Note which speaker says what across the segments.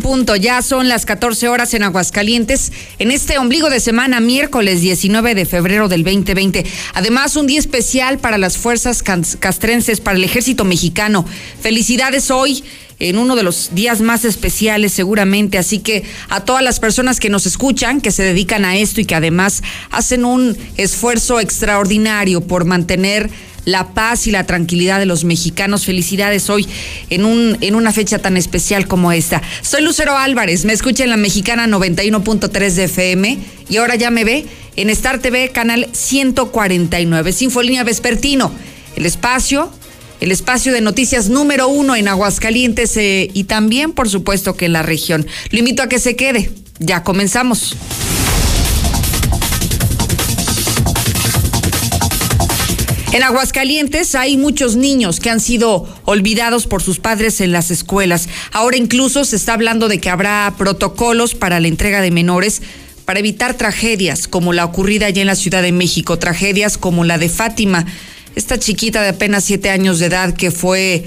Speaker 1: punto, ya son las 14 horas en Aguascalientes, en este ombligo de semana, miércoles 19 de febrero del 2020. Además, un día especial para las fuerzas castrenses, para el ejército mexicano. Felicidades hoy en uno de los días más especiales seguramente, así que a todas las personas que nos escuchan, que se dedican a esto y que además hacen un esfuerzo extraordinario por mantener la paz y la tranquilidad de los mexicanos. Felicidades hoy en, un, en una fecha tan especial como esta. Soy Lucero Álvarez, me escucha en la mexicana 91.3 de FM y ahora ya me ve en Star TV, canal 149, Sinfolínea Vespertino, el espacio. El espacio de noticias número uno en Aguascalientes eh, y también, por supuesto, que en la región. Lo invito a que se quede. Ya comenzamos. En Aguascalientes hay muchos niños que han sido olvidados por sus padres en las escuelas. Ahora incluso se está hablando de que habrá protocolos para la entrega de menores para evitar tragedias como la ocurrida allá en la Ciudad de México, tragedias como la de Fátima, esta chiquita de apenas siete años de edad que fue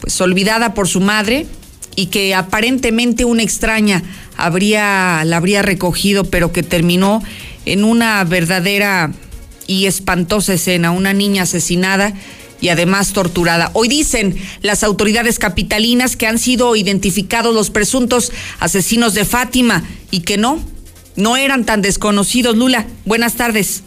Speaker 1: pues olvidada por su madre y que aparentemente una extraña habría la habría recogido, pero que terminó en una verdadera y espantosa escena, una niña asesinada y además torturada. Hoy dicen las autoridades capitalinas que han sido identificados los presuntos asesinos de Fátima y que no, no eran tan desconocidos. Lula, buenas tardes.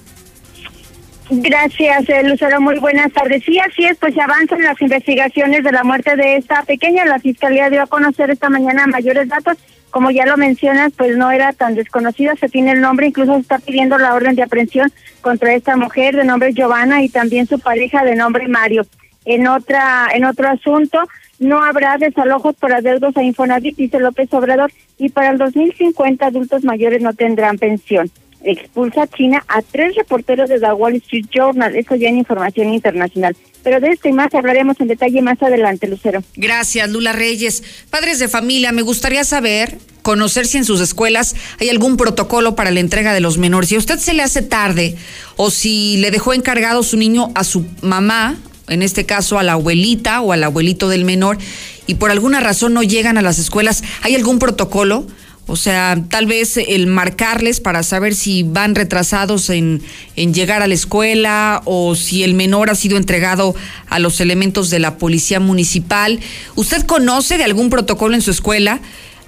Speaker 2: Gracias, eh, Lucero. Muy buenas tardes. Sí, así es, pues se avanzan las investigaciones de la muerte de esta pequeña. La Fiscalía dio a conocer esta mañana mayores datos como ya lo mencionas, pues no era tan desconocida, se tiene el nombre, incluso se está pidiendo la orden de aprehensión contra esta mujer de nombre Giovanna y también su pareja de nombre Mario. En otra, en otro asunto, no habrá desalojos por adeudos a Infonavit, dice López Obrador, y para el 2050 adultos mayores no tendrán pensión expulsa a China a tres reporteros de The Wall Street Journal. Eso ya en información internacional. Pero de esto y más hablaremos en detalle más adelante, Lucero.
Speaker 1: Gracias, Lula Reyes. Padres de familia, me gustaría saber, conocer si en sus escuelas hay algún protocolo para la entrega de los menores. Si a usted se le hace tarde o si le dejó encargado su niño a su mamá, en este caso a la abuelita o al abuelito del menor, y por alguna razón no llegan a las escuelas, ¿hay algún protocolo? O sea, tal vez el marcarles para saber si van retrasados en, en, llegar a la escuela o si el menor ha sido entregado a los elementos de la policía municipal. ¿Usted conoce de algún protocolo en su escuela?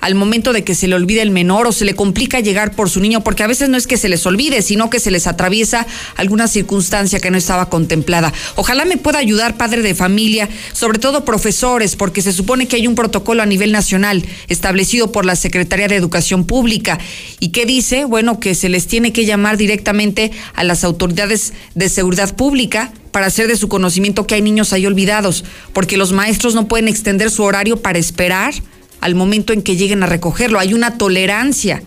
Speaker 1: Al momento de que se le olvide el menor o se le complica llegar por su niño, porque a veces no es que se les olvide, sino que se les atraviesa alguna circunstancia que no estaba contemplada. Ojalá me pueda ayudar padre de familia, sobre todo profesores, porque se supone que hay un protocolo a nivel nacional establecido por la Secretaría de Educación Pública. ¿Y qué dice? Bueno, que se les tiene que llamar directamente a las autoridades de seguridad pública para hacer de su conocimiento que hay niños ahí olvidados, porque los maestros no pueden extender su horario para esperar al momento en que lleguen a recogerlo. Hay una tolerancia.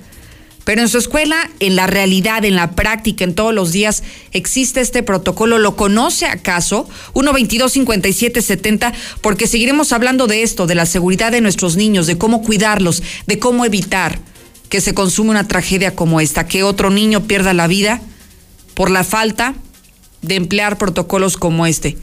Speaker 1: Pero en su escuela, en la realidad, en la práctica, en todos los días, existe este protocolo. ¿Lo conoce acaso? 122-5770, porque seguiremos hablando de esto, de la seguridad de nuestros niños, de cómo cuidarlos, de cómo evitar que se consume una tragedia como esta, que otro niño pierda la vida por la falta de emplear protocolos como este.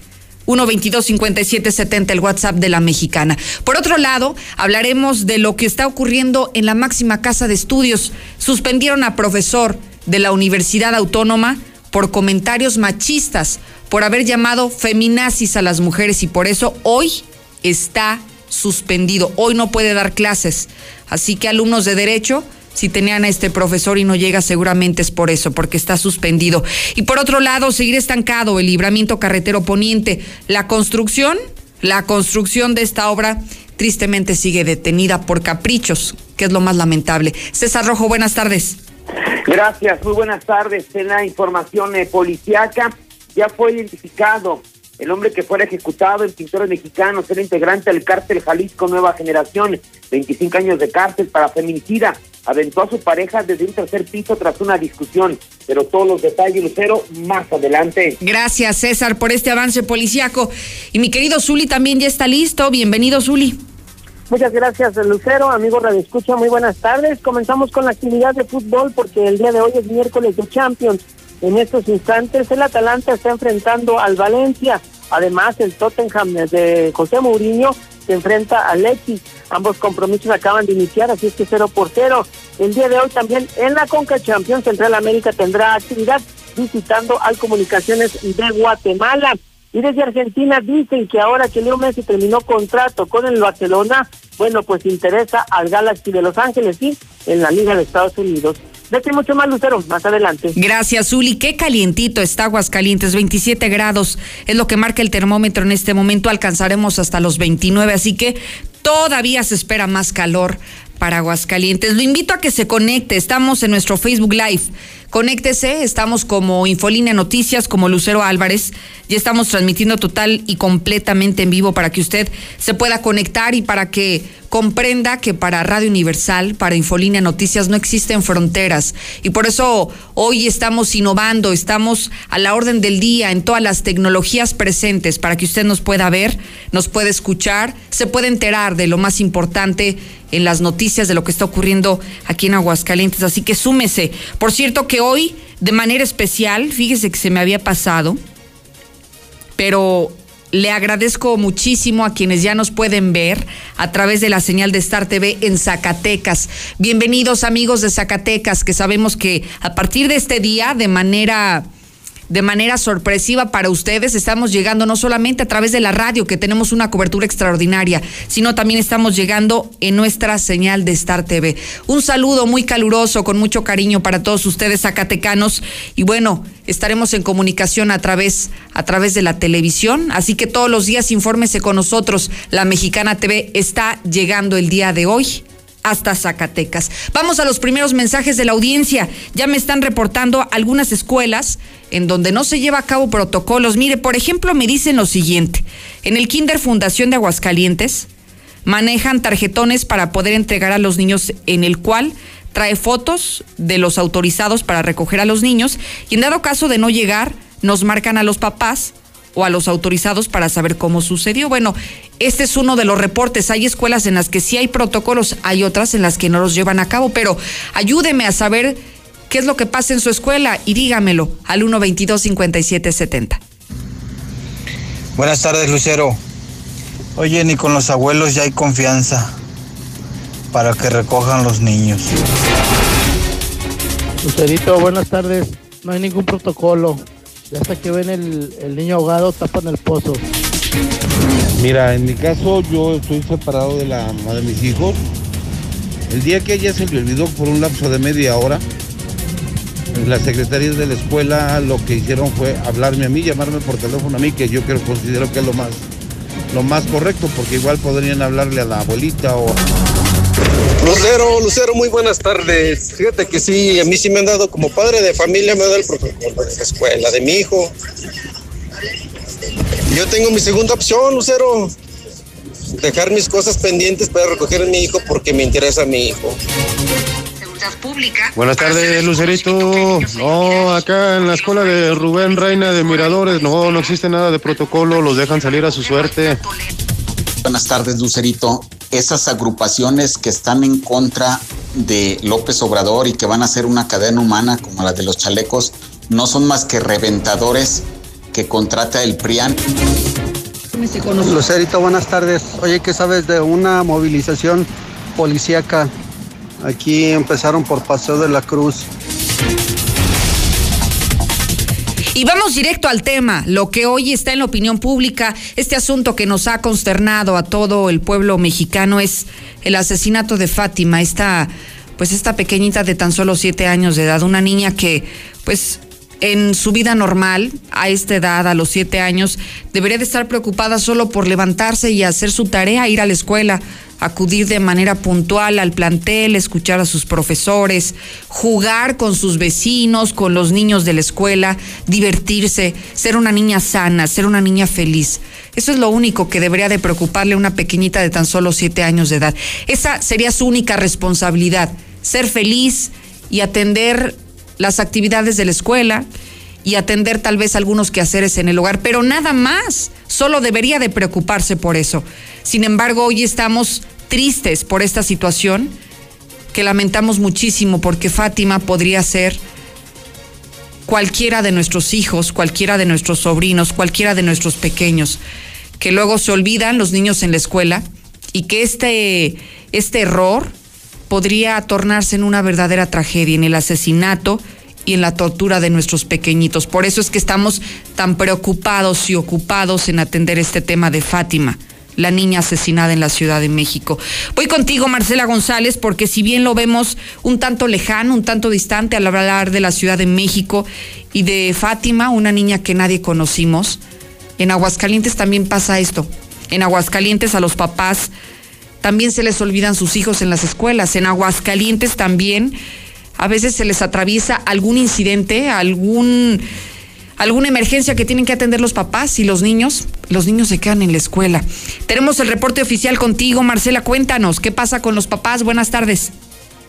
Speaker 1: 122-5770, el WhatsApp de la mexicana. Por otro lado, hablaremos de lo que está ocurriendo en la máxima casa de estudios. Suspendieron a profesor de la Universidad Autónoma por comentarios machistas, por haber llamado feminazis a las mujeres y por eso hoy está suspendido. Hoy no puede dar clases. Así que alumnos de derecho si tenían a este profesor y no llega, seguramente es por eso, porque está suspendido. Y por otro lado, seguir estancado el libramiento carretero poniente. La construcción, la construcción de esta obra tristemente sigue detenida por caprichos, que es lo más lamentable. César Rojo, buenas tardes.
Speaker 3: Gracias, muy buenas tardes. En la información eh, policiaca ya fue identificado el hombre que fuera ejecutado en Pintores Mexicanos era integrante del cártel Jalisco Nueva Generación, 25 años de cárcel para feminicida. Aventó a su pareja desde un tercer piso tras una discusión, pero todos los detalles, Lucero, más adelante.
Speaker 1: Gracias, César, por este avance policiaco. Y mi querido Zuli también ya está listo. Bienvenido, Zuli.
Speaker 4: Muchas gracias, Lucero. Amigo Radio Escucha, muy buenas tardes. Comenzamos con la actividad de fútbol porque el día de hoy es miércoles de Champions. En estos instantes el Atalanta está enfrentando al Valencia. Además, el Tottenham de José Mourinho se enfrenta a Lexi. Ambos compromisos acaban de iniciar, así es que cero por cero. El día de hoy también en la Conca Champions Central América tendrá actividad visitando al Comunicaciones de Guatemala. Y desde Argentina dicen que ahora que Leo Messi terminó contrato con el Barcelona, bueno, pues interesa al Galaxy de Los Ángeles y en la Liga de Estados Unidos. De mucho más, Lucero, más adelante.
Speaker 1: Gracias, Uli. Qué calientito está Aguascalientes, 27 grados es lo que marca el termómetro en este momento. Alcanzaremos hasta los 29, así que todavía se espera más calor para Aguascalientes. Lo invito a que se conecte. Estamos en nuestro Facebook Live. Conéctese, estamos como Infolínea Noticias, como Lucero Álvarez. Ya estamos transmitiendo total y completamente en vivo para que usted se pueda conectar y para que comprenda que para Radio Universal, para Infolínea Noticias, no existen fronteras. Y por eso hoy estamos innovando, estamos a la orden del día en todas las tecnologías presentes para que usted nos pueda ver, nos pueda escuchar, se pueda enterar de lo más importante en las noticias de lo que está ocurriendo aquí en Aguascalientes. Así que súmese. Por cierto que hoy, de manera especial, fíjese que se me había pasado, pero le agradezco muchísimo a quienes ya nos pueden ver a través de la señal de Star TV en Zacatecas. Bienvenidos amigos de Zacatecas, que sabemos que a partir de este día, de manera de manera sorpresiva para ustedes. Estamos llegando no solamente a través de la radio, que tenemos una cobertura extraordinaria, sino también estamos llegando en nuestra señal de Star TV. Un saludo muy caluroso, con mucho cariño para todos ustedes zacatecanos. Y bueno, estaremos en comunicación a través, a través de la televisión. Así que todos los días infórmese con nosotros. La Mexicana TV está llegando el día de hoy hasta Zacatecas. Vamos a los primeros mensajes de la audiencia. Ya me están reportando algunas escuelas en donde no se lleva a cabo protocolos. Mire, por ejemplo, me dicen lo siguiente. En el Kinder Fundación de Aguascalientes manejan tarjetones para poder entregar a los niños en el cual trae fotos de los autorizados para recoger a los niños y en dado caso de no llegar, nos marcan a los papás o a los autorizados para saber cómo sucedió. Bueno, este es uno de los reportes. Hay escuelas en las que sí hay protocolos, hay otras en las que no los llevan a cabo, pero ayúdeme a saber qué es lo que pasa en su escuela y dígamelo al 122-5770.
Speaker 5: Buenas tardes, Lucero. Oye, ni con los abuelos ya hay confianza para que recojan los niños.
Speaker 6: Lucerito, buenas tardes. No hay ningún protocolo. Ya hasta que ven el, el niño ahogado, tapan el pozo.
Speaker 7: Mira, en mi caso yo estoy separado de la mamá de mis hijos. El día que ella se me olvidó por un lapso de media hora, las secretarias de la escuela lo que hicieron fue hablarme a mí, llamarme por teléfono a mí, que yo considero que es lo más, lo más correcto, porque igual podrían hablarle a la abuelita o...
Speaker 8: Lucero, Lucero, muy buenas tardes. Fíjate que sí, a mí sí me han dado, como padre de familia, me ha dado el protocolo de la escuela, de mi hijo. Yo tengo mi segunda opción, Lucero. Dejar mis cosas pendientes para recoger a mi hijo porque me interesa a mi hijo.
Speaker 9: Pública. Buenas tardes, Lucerito. No, acá en la escuela de Rubén Reina de Miradores, no, no existe nada de protocolo, los dejan salir a su suerte.
Speaker 10: Buenas tardes, Lucerito. Esas agrupaciones que están en contra de López Obrador y que van a hacer una cadena humana como la de los chalecos, no son más que reventadores que contrata el PRIAN.
Speaker 11: Lucerito, buenas tardes. Oye, ¿qué sabes de una movilización policíaca Aquí empezaron por Paseo de la Cruz.
Speaker 1: Y vamos directo al tema, lo que hoy está en la opinión pública, este asunto que nos ha consternado a todo el pueblo mexicano es el asesinato de Fátima, esta, pues esta pequeñita de tan solo siete años de edad, una niña que, pues, en su vida normal, a esta edad, a los siete años, debería de estar preocupada solo por levantarse y hacer su tarea, ir a la escuela, acudir de manera puntual al plantel, escuchar a sus profesores, jugar con sus vecinos, con los niños de la escuela, divertirse, ser una niña sana, ser una niña feliz. Eso es lo único que debería de preocuparle a una pequeñita de tan solo siete años de edad. Esa sería su única responsabilidad, ser feliz y atender las actividades de la escuela y atender tal vez algunos quehaceres en el hogar, pero nada más, solo debería de preocuparse por eso. Sin embargo, hoy estamos tristes por esta situación que lamentamos muchísimo porque Fátima podría ser cualquiera de nuestros hijos, cualquiera de nuestros sobrinos, cualquiera de nuestros pequeños, que luego se olvidan los niños en la escuela y que este, este error podría tornarse en una verdadera tragedia, en el asesinato y en la tortura de nuestros pequeñitos. Por eso es que estamos tan preocupados y ocupados en atender este tema de Fátima, la niña asesinada en la Ciudad de México. Voy contigo, Marcela González, porque si bien lo vemos un tanto lejano, un tanto distante al hablar de la Ciudad de México y de Fátima, una niña que nadie conocimos, en Aguascalientes también pasa esto. En Aguascalientes a los papás también se les olvidan sus hijos en las escuelas. En Aguascalientes también a veces se les atraviesa algún incidente, algún alguna emergencia que tienen que atender los papás y los niños, los niños se quedan en la escuela. Tenemos el reporte oficial contigo, Marcela, cuéntanos, ¿qué pasa con los papás? Buenas tardes.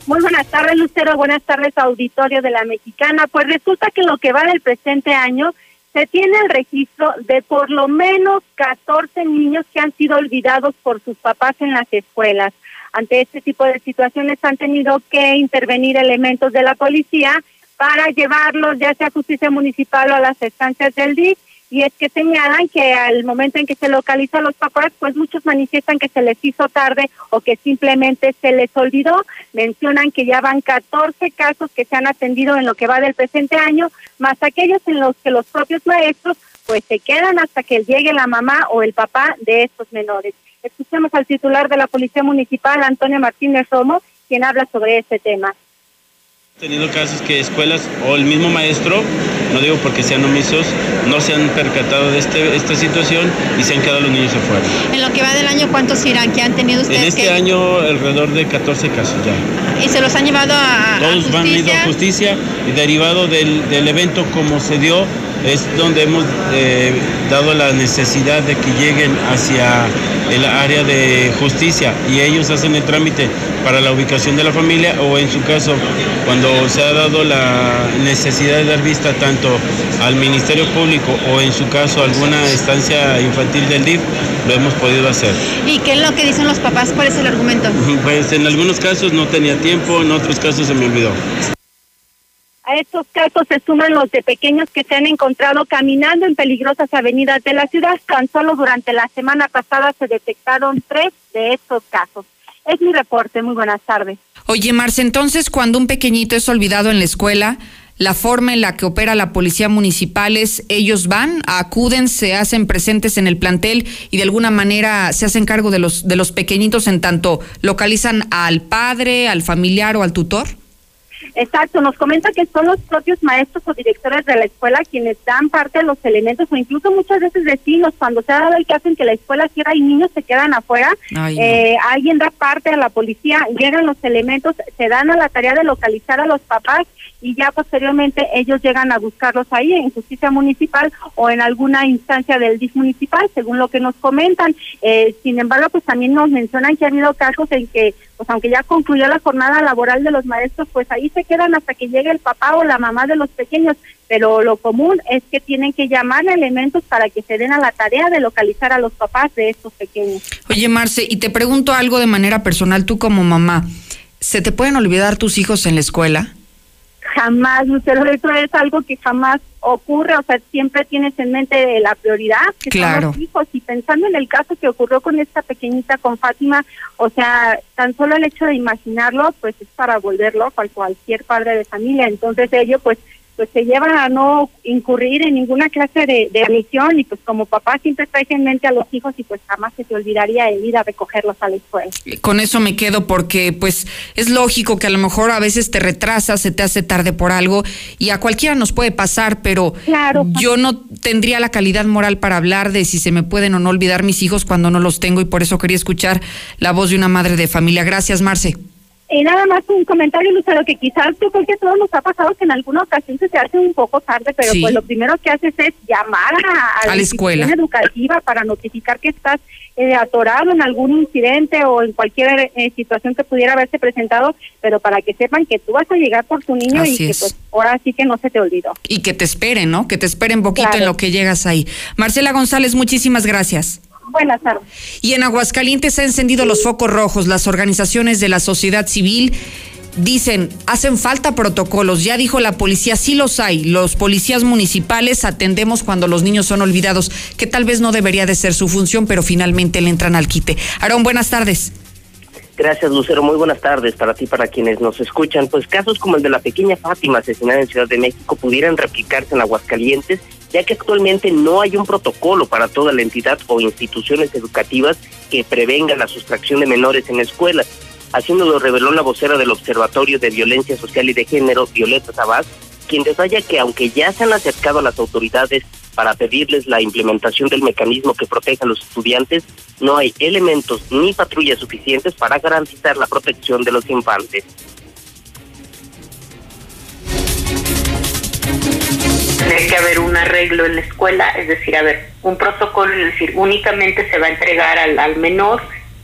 Speaker 12: Muy buenas tardes, Lucero. Buenas tardes, auditorio de la Mexicana. Pues resulta que lo que va del presente año se tiene el registro de por lo menos 14 niños que han sido olvidados por sus papás en las escuelas ante este tipo de situaciones han tenido que intervenir elementos de la policía para llevarlos ya sea a justicia municipal o a las estancias del DIC y es que señalan que al momento en que se localizan los papás, pues muchos manifiestan que se les hizo tarde o que simplemente se les olvidó. Mencionan que ya van 14 casos que se han atendido en lo que va del presente año, más aquellos en los que los propios maestros pues se quedan hasta que llegue la mamá o el papá de estos menores. Escuchemos al titular de la Policía Municipal, Antonio Martínez Romo, quien habla sobre este tema.
Speaker 13: tenido casos que escuelas o el mismo maestro, no digo porque sean omisos, no se han percatado de este, esta situación y se han quedado los niños afuera.
Speaker 14: En lo que va del año, ¿cuántos irán que han tenido ustedes?
Speaker 13: En este año alrededor de 14 casos ya.
Speaker 14: ¿Y se los han llevado a,
Speaker 13: Todos van ido a justicia y derivado del, del evento como se dio, es donde hemos eh, dado la necesidad de que lleguen hacia el área de justicia y ellos hacen el trámite para la ubicación de la familia o en su caso cuando se ha dado la necesidad de dar vista tanto al Ministerio Público o en su caso alguna estancia infantil del DIF, lo hemos podido hacer.
Speaker 14: ¿Y qué es lo que dicen los papás? ¿Cuál es el argumento?
Speaker 13: Pues en algunos casos no tenía tiempo, en otros casos se me olvidó.
Speaker 12: A estos casos se suman los de pequeños que se han encontrado caminando en peligrosas avenidas de la ciudad. Tan solo durante la semana pasada se detectaron tres de estos casos. Es mi reporte. Muy buenas tardes.
Speaker 1: Oye, Marce, entonces cuando un pequeñito es olvidado en la escuela, la forma en la que opera la policía municipal es ellos van, acuden, se hacen presentes en el plantel y de alguna manera se hacen cargo de los de los pequeñitos en tanto localizan al padre, al familiar o al tutor.
Speaker 12: Exacto, nos comenta que son los propios maestros o directores de la escuela quienes dan parte de los elementos o incluso muchas veces vecinos, cuando se ha dado el caso en que la escuela cierra y niños se quedan afuera, eh, alguien da parte a la policía, llegan los elementos, se dan a la tarea de localizar a los papás y ya posteriormente ellos llegan a buscarlos ahí en justicia municipal o en alguna instancia del DIF municipal, según lo que nos comentan. Eh, sin embargo, pues también nos mencionan que ha habido casos en que, pues aunque ya concluyó la jornada laboral de los maestros, pues ahí se quedan hasta que llegue el papá o la mamá de los pequeños, pero lo común es que tienen que llamar a elementos para que se den a la tarea de localizar a los papás de estos pequeños.
Speaker 1: Oye, Marce, y te pregunto algo de manera personal, tú como mamá, ¿se te pueden olvidar tus hijos en la escuela?
Speaker 12: Jamás, Lucero, eso es algo que jamás ocurre, o sea, siempre tienes en mente la prioridad, que son los hijos, y pensando en el caso que ocurrió con esta pequeñita, con Fátima, o sea, tan solo el hecho de imaginarlo, pues es para volverlo a cualquier padre de familia, entonces ello, pues pues se llevan a no incurrir en ninguna clase de, de y pues como papá siempre traes en mente a los hijos y pues jamás se te olvidaría el ir a recogerlos a la escuela.
Speaker 1: Con eso me quedo porque pues es lógico que a lo mejor a veces te retrasas, se te hace tarde por algo y a cualquiera nos puede pasar, pero yo no tendría la calidad moral para hablar de si se me pueden o no olvidar mis hijos cuando no los tengo y por eso quería escuchar la voz de una madre de familia. Gracias, Marce.
Speaker 12: Y nada más un comentario, Lucero, que quizás yo creo que a todos nos ha pasado que en alguna ocasión se hace un poco tarde, pero pues lo primero que haces es llamar a,
Speaker 1: la, escuela
Speaker 12: educativa para notificar que estás eh, atorado en algún incidente o en cualquier eh, situación que pudiera haberse presentado, pero para que sepan que tú vas a llegar por tu niño y que pues ahora sí que no se te olvidó.
Speaker 1: Y que te esperen, ¿no? Que te esperen poquito en lo que llegas ahí. Marcela González, muchísimas gracias.
Speaker 12: Buenas tardes.
Speaker 1: Y en Aguascalientes se han encendido los focos rojos. Las organizaciones de la sociedad civil dicen, hacen falta protocolos. Ya dijo la policía, sí los hay. Los policías municipales atendemos cuando los niños son olvidados, que tal vez no debería de ser su función, pero finalmente le entran al quite. Aarón, buenas tardes.
Speaker 15: Gracias, Lucero. Muy buenas tardes para ti, para quienes nos escuchan. Pues casos como el de la pequeña Fátima asesinada en Ciudad de México pudieran replicarse en Aguascalientes, ya que actualmente no hay un protocolo para toda la entidad o instituciones educativas que prevengan la sustracción de menores en escuelas. Haciendo lo reveló la vocera del Observatorio de Violencia Social y de Género, Violeta Sabás, quien detalla que aunque ya se han acercado a las autoridades para pedirles la implementación del mecanismo que proteja a los estudiantes, no hay elementos ni patrullas suficientes para garantizar la protección de los infantes.
Speaker 16: Tiene que haber un arreglo en la escuela, es decir, a ver, un protocolo, es decir, únicamente se va a entregar al, al menor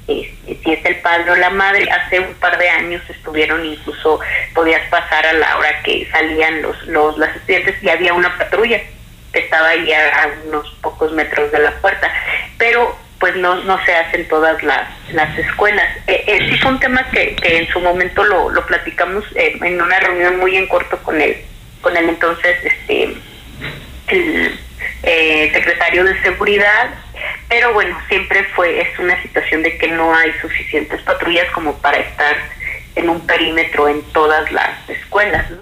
Speaker 16: este, si es el padre o la madre, hace un par de años estuvieron incluso, podías pasar a la hora que salían los, los las estudiantes y había una patrulla que estaba ahí a, unos pocos metros de la puerta, pero pues no, no se hacen todas las, las escuelas. Eh, eh, sí fue un tema que, que en su momento lo, lo platicamos eh, en una reunión muy en corto con el, con el entonces este el eh, secretario de seguridad pero bueno, siempre fue, es una situación de que no hay suficientes patrullas como para estar en un perímetro en todas las escuelas. ¿no?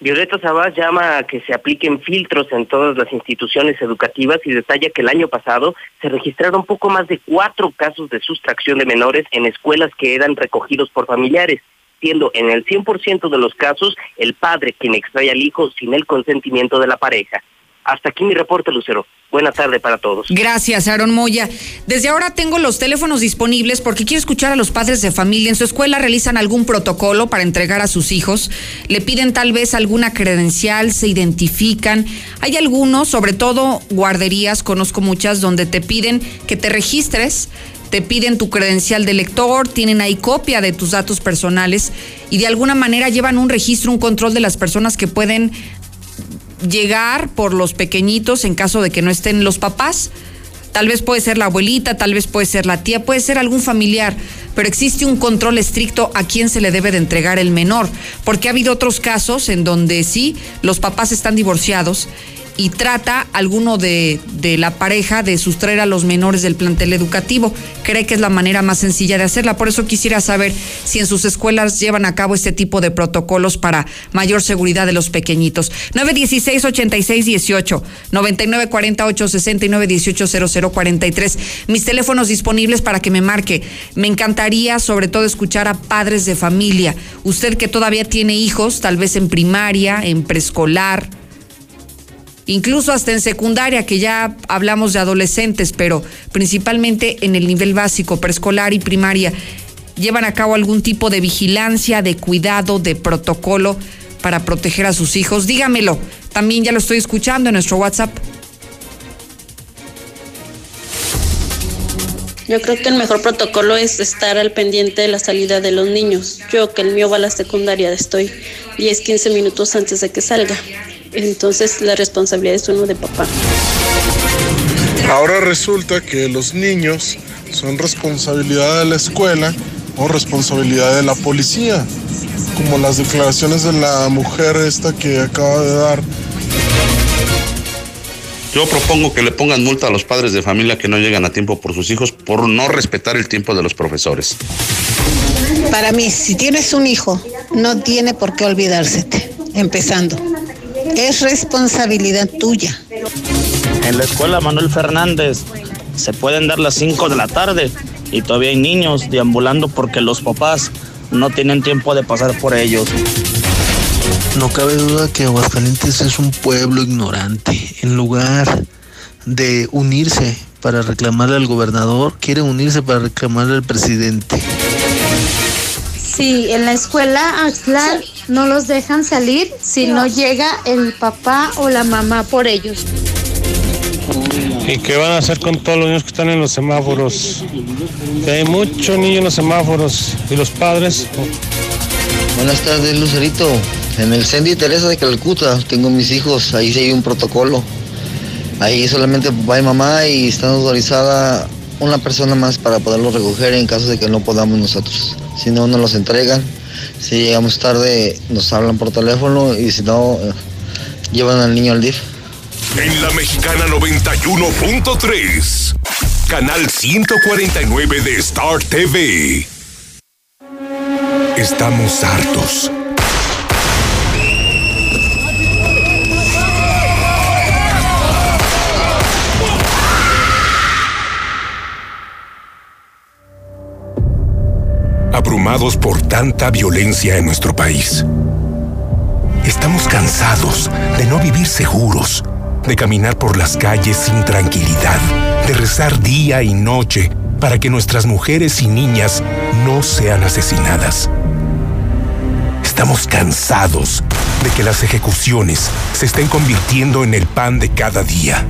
Speaker 15: Violeta Sabás llama a que se apliquen filtros en todas las instituciones educativas y detalla que el año pasado se registraron poco más de cuatro casos de sustracción de menores en escuelas que eran recogidos por familiares, siendo en el 100% de los casos el padre quien extrae al hijo sin el consentimiento de la pareja. Hasta aquí mi reporte, Lucero. Buena tarde para todos.
Speaker 1: Gracias, Aaron Moya. Desde ahora tengo los teléfonos disponibles porque quiero escuchar a los padres de familia. En su escuela realizan algún protocolo para entregar a sus hijos. Le piden tal vez alguna credencial, se identifican. Hay algunos, sobre todo guarderías, conozco muchas, donde te piden que te registres te piden tu credencial de lector, tienen ahí copia de tus datos personales y de alguna manera llevan un registro, un control de las personas que pueden llegar por los pequeñitos en caso de que no estén los papás. Tal vez puede ser la abuelita, tal vez puede ser la tía, puede ser algún familiar, pero existe un control estricto a quién se le debe de entregar el menor, porque ha habido otros casos en donde sí, los papás están divorciados y trata alguno de, de, la pareja de sustraer a los menores del plantel educativo. Cree que es la manera más sencilla de hacerla. Por eso quisiera saber si en sus escuelas llevan a cabo este tipo de protocolos para mayor seguridad de los pequeñitos. 916-8618, 9948-6918-0043. Mis teléfonos disponibles para que me marque. Me encantaría sobre todo escuchar a padres de familia. Usted que todavía tiene hijos, tal vez en primaria, en preescolar incluso hasta en secundaria, que ya hablamos de adolescentes, pero principalmente en el nivel básico, preescolar y primaria, llevan a cabo algún tipo de vigilancia, de cuidado, de protocolo para proteger a sus hijos. Dígamelo, también ya lo estoy escuchando en nuestro WhatsApp.
Speaker 17: Yo creo que el mejor protocolo es estar al pendiente de la salida de los niños. Yo que el mío va a la secundaria, estoy 10, 15 minutos antes de que salga. Entonces la responsabilidad es uno de papá.
Speaker 18: Ahora resulta que los niños son responsabilidad de la escuela o responsabilidad de la policía, como las declaraciones de la mujer esta que acaba de dar.
Speaker 19: Yo propongo que le pongan multa a los padres de familia que no llegan a tiempo por sus hijos por no respetar el tiempo de los profesores.
Speaker 20: Para mí, si tienes un hijo, no tiene por qué olvidársete, empezando. Es responsabilidad tuya.
Speaker 21: En la escuela Manuel Fernández se pueden dar las 5 de la tarde y todavía hay niños deambulando porque los papás no tienen tiempo de pasar por ellos.
Speaker 22: No cabe duda que Aguascalientes es un pueblo ignorante. En lugar de unirse para reclamarle al gobernador, quiere unirse para reclamarle al presidente.
Speaker 23: Sí, en la escuela Axlar no los dejan salir si no llega el papá o la mamá por ellos.
Speaker 9: ¿Y qué van a hacer con todos los niños que están en los semáforos? Que hay muchos niños en los semáforos y los padres.
Speaker 24: Buenas tardes, Lucerito. En el Centro Teresa de Calcuta tengo mis hijos, ahí sí hay un protocolo. Ahí solamente papá y mamá y está autorizada una persona más para poderlos recoger en caso de que no podamos nosotros. Si no, nos los entregan Si llegamos tarde, nos hablan por teléfono y si no, llevan al niño al DIF.
Speaker 25: En la mexicana 91.3, canal 149 de Star TV. Estamos hartos. Por tanta violencia en nuestro país. Estamos cansados de no vivir seguros, de caminar por las calles sin tranquilidad, de rezar día y noche para que nuestras mujeres y niñas no sean asesinadas. Estamos cansados de que las ejecuciones se estén convirtiendo en el pan de cada día.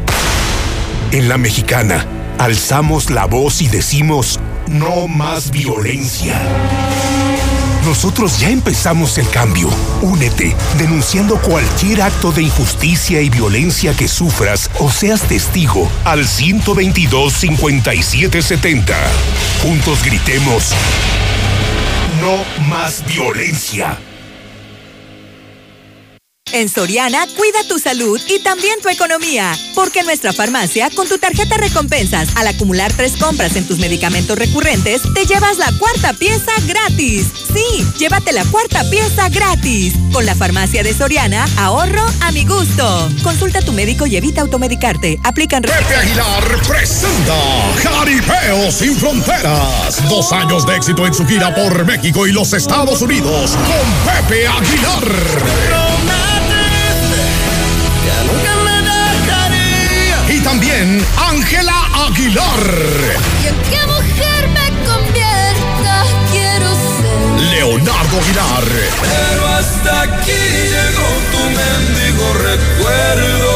Speaker 25: En la mexicana, alzamos la voz y decimos, no más violencia. Nosotros ya empezamos el cambio. Únete, denunciando cualquier acto de injusticia y violencia que sufras o seas testigo al 122-5770. Juntos gritemos, no más violencia.
Speaker 26: En Soriana, cuida tu salud y también tu economía. Porque en nuestra farmacia, con tu tarjeta recompensas, al acumular tres compras en tus medicamentos recurrentes, te llevas la cuarta pieza gratis. Sí, llévate la cuarta pieza gratis. Con la farmacia de Soriana, ahorro a mi gusto. Consulta a tu médico y evita automedicarte. Aplican
Speaker 25: Pepe Aguilar presenta Jaripeo sin fronteras. Dos años de éxito en su gira por México y los Estados Unidos con Pepe Aguilar. Ángela Aguilar.
Speaker 27: ¿Y en qué mujer me convierta? Quiero ser.
Speaker 25: Leonardo Aguilar.
Speaker 28: Pero hasta aquí llegó tu mendigo recuerdo.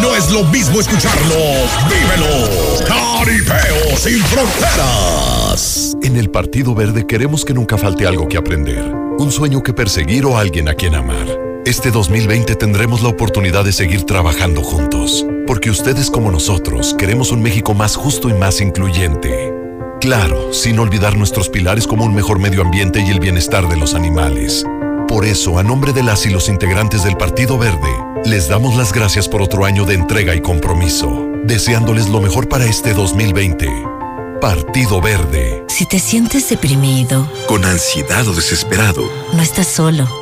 Speaker 25: No es lo mismo escucharlo, vívelo. Caripeo sin fronteras.
Speaker 29: En el Partido Verde queremos que nunca falte algo que aprender, un sueño que perseguir o alguien a quien amar. Este 2020 tendremos la oportunidad de seguir trabajando juntos, porque ustedes como nosotros queremos un México más justo y más incluyente. Claro, sin olvidar nuestros pilares como un mejor medio ambiente y el bienestar de los animales. Por eso, a nombre de las y los integrantes del Partido Verde, les damos las gracias por otro año de entrega y compromiso, deseándoles lo mejor para este 2020. Partido Verde.
Speaker 30: Si te sientes deprimido,
Speaker 25: Con ansiedad o desesperado,
Speaker 30: no estás solo.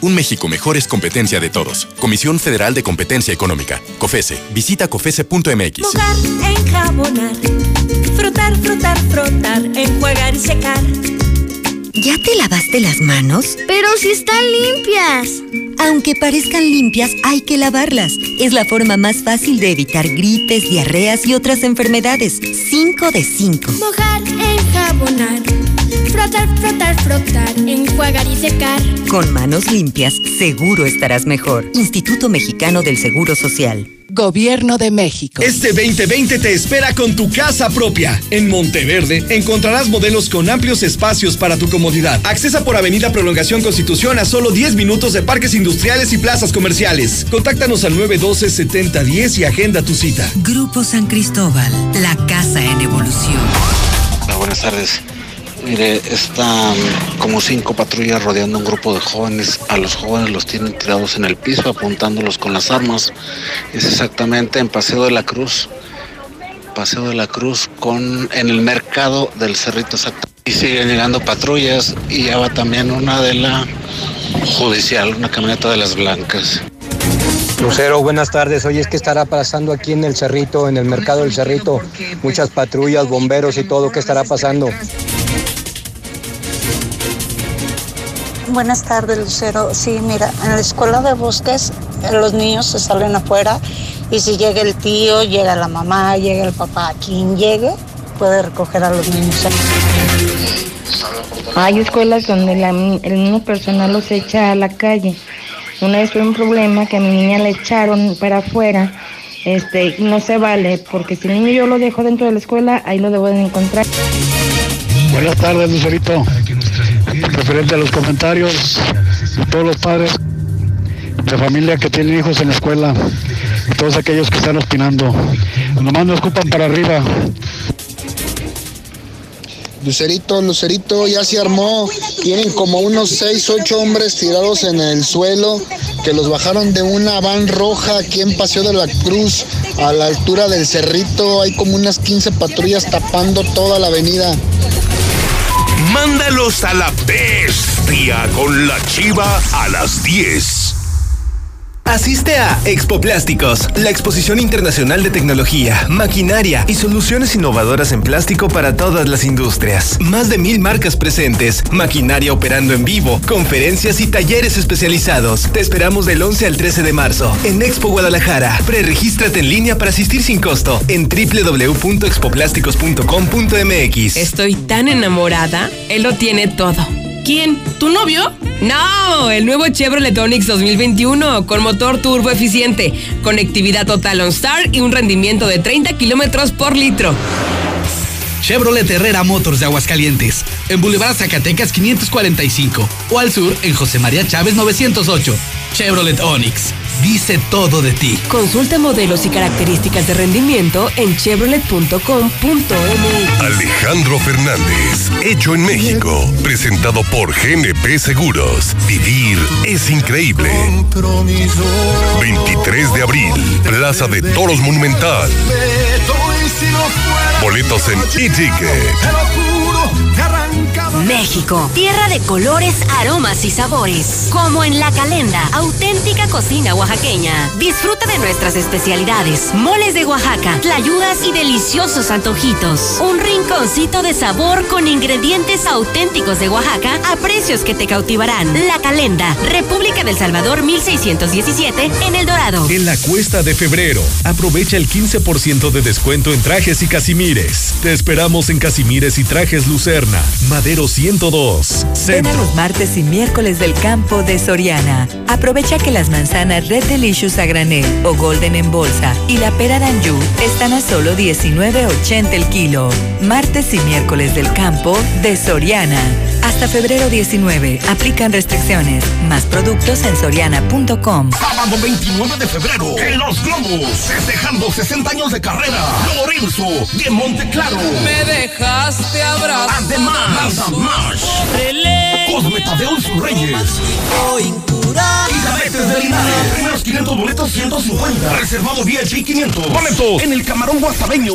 Speaker 31: Un México mejor es competencia de todos. Comisión Federal de Competencia Económica. COFESE. Visita COFESE.mx.
Speaker 32: Mojar, enjabonar, frotar, frotar, frotar, enjuagar y secar.
Speaker 33: ¿Ya te lavaste las manos?
Speaker 32: Pero si están limpias.
Speaker 33: Aunque parezcan limpias, hay que lavarlas. Es la forma más fácil de evitar gripes, diarreas y otras enfermedades. 5 de 5.
Speaker 32: Mojar, enjabonar, Frotar, frotar, frotar, enjuagar y secar.
Speaker 33: Con manos limpias, seguro estarás mejor. Instituto Mexicano del Seguro Social.
Speaker 34: Gobierno de México.
Speaker 35: Este 2020 te espera con tu casa propia. En Monteverde encontrarás modelos con amplios espacios para tu comodidad. Accesa por Avenida Prolongación Constitución a solo 10 minutos de parques industriales y plazas comerciales. Contáctanos al 912-7010 y agenda tu cita.
Speaker 33: Grupo San Cristóbal, la casa en evolución.
Speaker 36: buenas tardes. Mire, están como cinco patrullas rodeando un grupo de jóvenes. A los jóvenes los tienen tirados en el piso, apuntándolos con las armas. Es exactamente en Paseo de la Cruz. Paseo de la Cruz con en el mercado del Cerrito. Y siguen llegando patrullas y ya va también una de la judicial, una camioneta de las blancas.
Speaker 37: Lucero, buenas tardes. Oye, es que estará pasando aquí en el Cerrito, en el mercado del Cerrito. Muchas patrullas, bomberos y todo. ¿Qué estará pasando?
Speaker 23: Buenas tardes, Lucero. Sí, mira, en la escuela de bosques eh, los niños se salen afuera y si llega el tío, llega la mamá, llega el papá, quien llegue puede recoger a los niños.
Speaker 38: Hay escuelas donde la, el mismo personal los echa a la calle. Una vez fue un problema que a mi niña le echaron para afuera este, no se vale, porque si el niño yo lo dejo dentro de la escuela, ahí lo debo de encontrar.
Speaker 39: Buenas tardes, Lucerito. Referente a los comentarios de todos los padres de familia que tienen hijos en la escuela todos aquellos que están opinando. Nomás nos ocupan para arriba.
Speaker 40: Lucerito, Lucerito, ya se armó. Tienen como unos 6, 8 hombres tirados en el suelo que los bajaron de una van roja aquí en Paseo de la Cruz a la altura del cerrito. Hay como unas 15 patrullas tapando toda la avenida.
Speaker 25: Mándalos a la bestia con la chiva a las 10.
Speaker 41: Asiste a Expo Plásticos, la exposición internacional de tecnología, maquinaria y soluciones innovadoras en plástico para todas las industrias. Más de mil marcas presentes, maquinaria operando en vivo, conferencias y talleres especializados. Te esperamos del 11 al 13 de marzo en Expo Guadalajara. Preregístrate en línea para asistir sin costo en www.expoplásticos.com.mx.
Speaker 42: Estoy tan enamorada, él lo tiene todo. ¿Quién? ¿Tu novio? No, el nuevo Chevrolet Onix 2021 con motor turbo eficiente, conectividad total OnStar y un rendimiento de 30 kilómetros por litro.
Speaker 43: Chevrolet Herrera Motors de Aguascalientes, en Boulevard Zacatecas 545 o al sur en José María Chávez 908. Chevrolet Onix, dice todo de ti.
Speaker 42: Consulta modelos y características de rendimiento en chevrolet.com.mx.
Speaker 25: Alejandro Fernández, hecho en México, presentado por GNP Seguros. Vivir es increíble. 23 de abril, Plaza de Toros Monumental. Boletos en e-ticket.
Speaker 33: México, tierra de colores, aromas y sabores. Como en La Calenda, auténtica cocina oaxaqueña. Disfruta de nuestras especialidades, moles de Oaxaca, tlayudas y deliciosos antojitos. Un rinconcito de sabor con ingredientes auténticos de Oaxaca a precios que te cautivarán. La Calenda, República del Salvador 1617, en El Dorado.
Speaker 44: En la cuesta de febrero, aprovecha el 15% de descuento en trajes y casimires. Te esperamos en Casimires y Trajes Lucerna, Madero 102.
Speaker 26: Ven a los martes y miércoles del campo de Soriana. Aprovecha que las manzanas Red Delicious a granel o Golden en bolsa y la pera Danju están a solo 19.80 el kilo. Martes y miércoles del campo de Soriana. Hasta febrero 19. Aplican restricciones. Más productos en soriana.com.
Speaker 45: Sábado 29 de febrero, en Los Globos, festejando 60 años de carrera. Lorenzo de Monteclaro.
Speaker 46: Me dejaste abrazar.
Speaker 45: Además, Mash. Cosme Tadeo y sus Reyes. Y Gavetes de Linares. Primeros 500 boletos, 150. Reservado VIP 500. Boletos en el Camarón Guasabeño.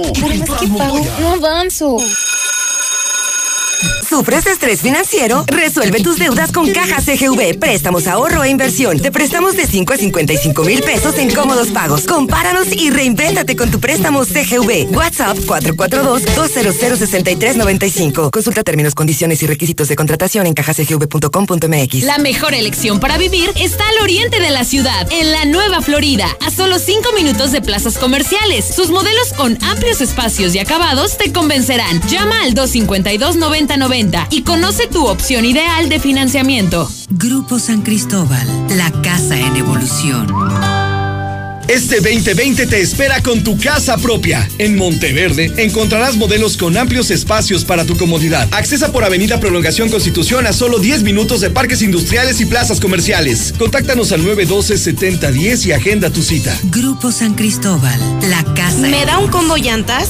Speaker 32: No avanzo.
Speaker 33: ¿Sufres de estrés financiero? Resuelve tus deudas con Caja CGV. Préstamos, ahorro e inversión. Te prestamos de 5 a 55 mil pesos en cómodos pagos. Compáranos y reinvéntate con tu préstamo CGV. WhatsApp 442-200-6395. Consulta términos, condiciones y requisitos de contratación en cajacgv.com.mx.
Speaker 47: La mejor elección para vivir está al oriente de la ciudad, en la Nueva Florida, a solo 5 minutos de plazas comerciales. Sus modelos con amplios espacios y acabados te convencerán. Llama al 252-9090 venta y conoce tu opción ideal de financiamiento.
Speaker 48: Grupo San Cristóbal, la casa en evolución.
Speaker 35: Este 2020 te espera con tu casa propia. En Monteverde encontrarás modelos con amplios espacios para tu comodidad. Accesa por Avenida Prolongación Constitución a solo 10 minutos de parques industriales y plazas comerciales. Contáctanos al 912-7010 y agenda tu cita.
Speaker 48: Grupo San Cristóbal, la casa.
Speaker 49: ¿Me da un combo llantas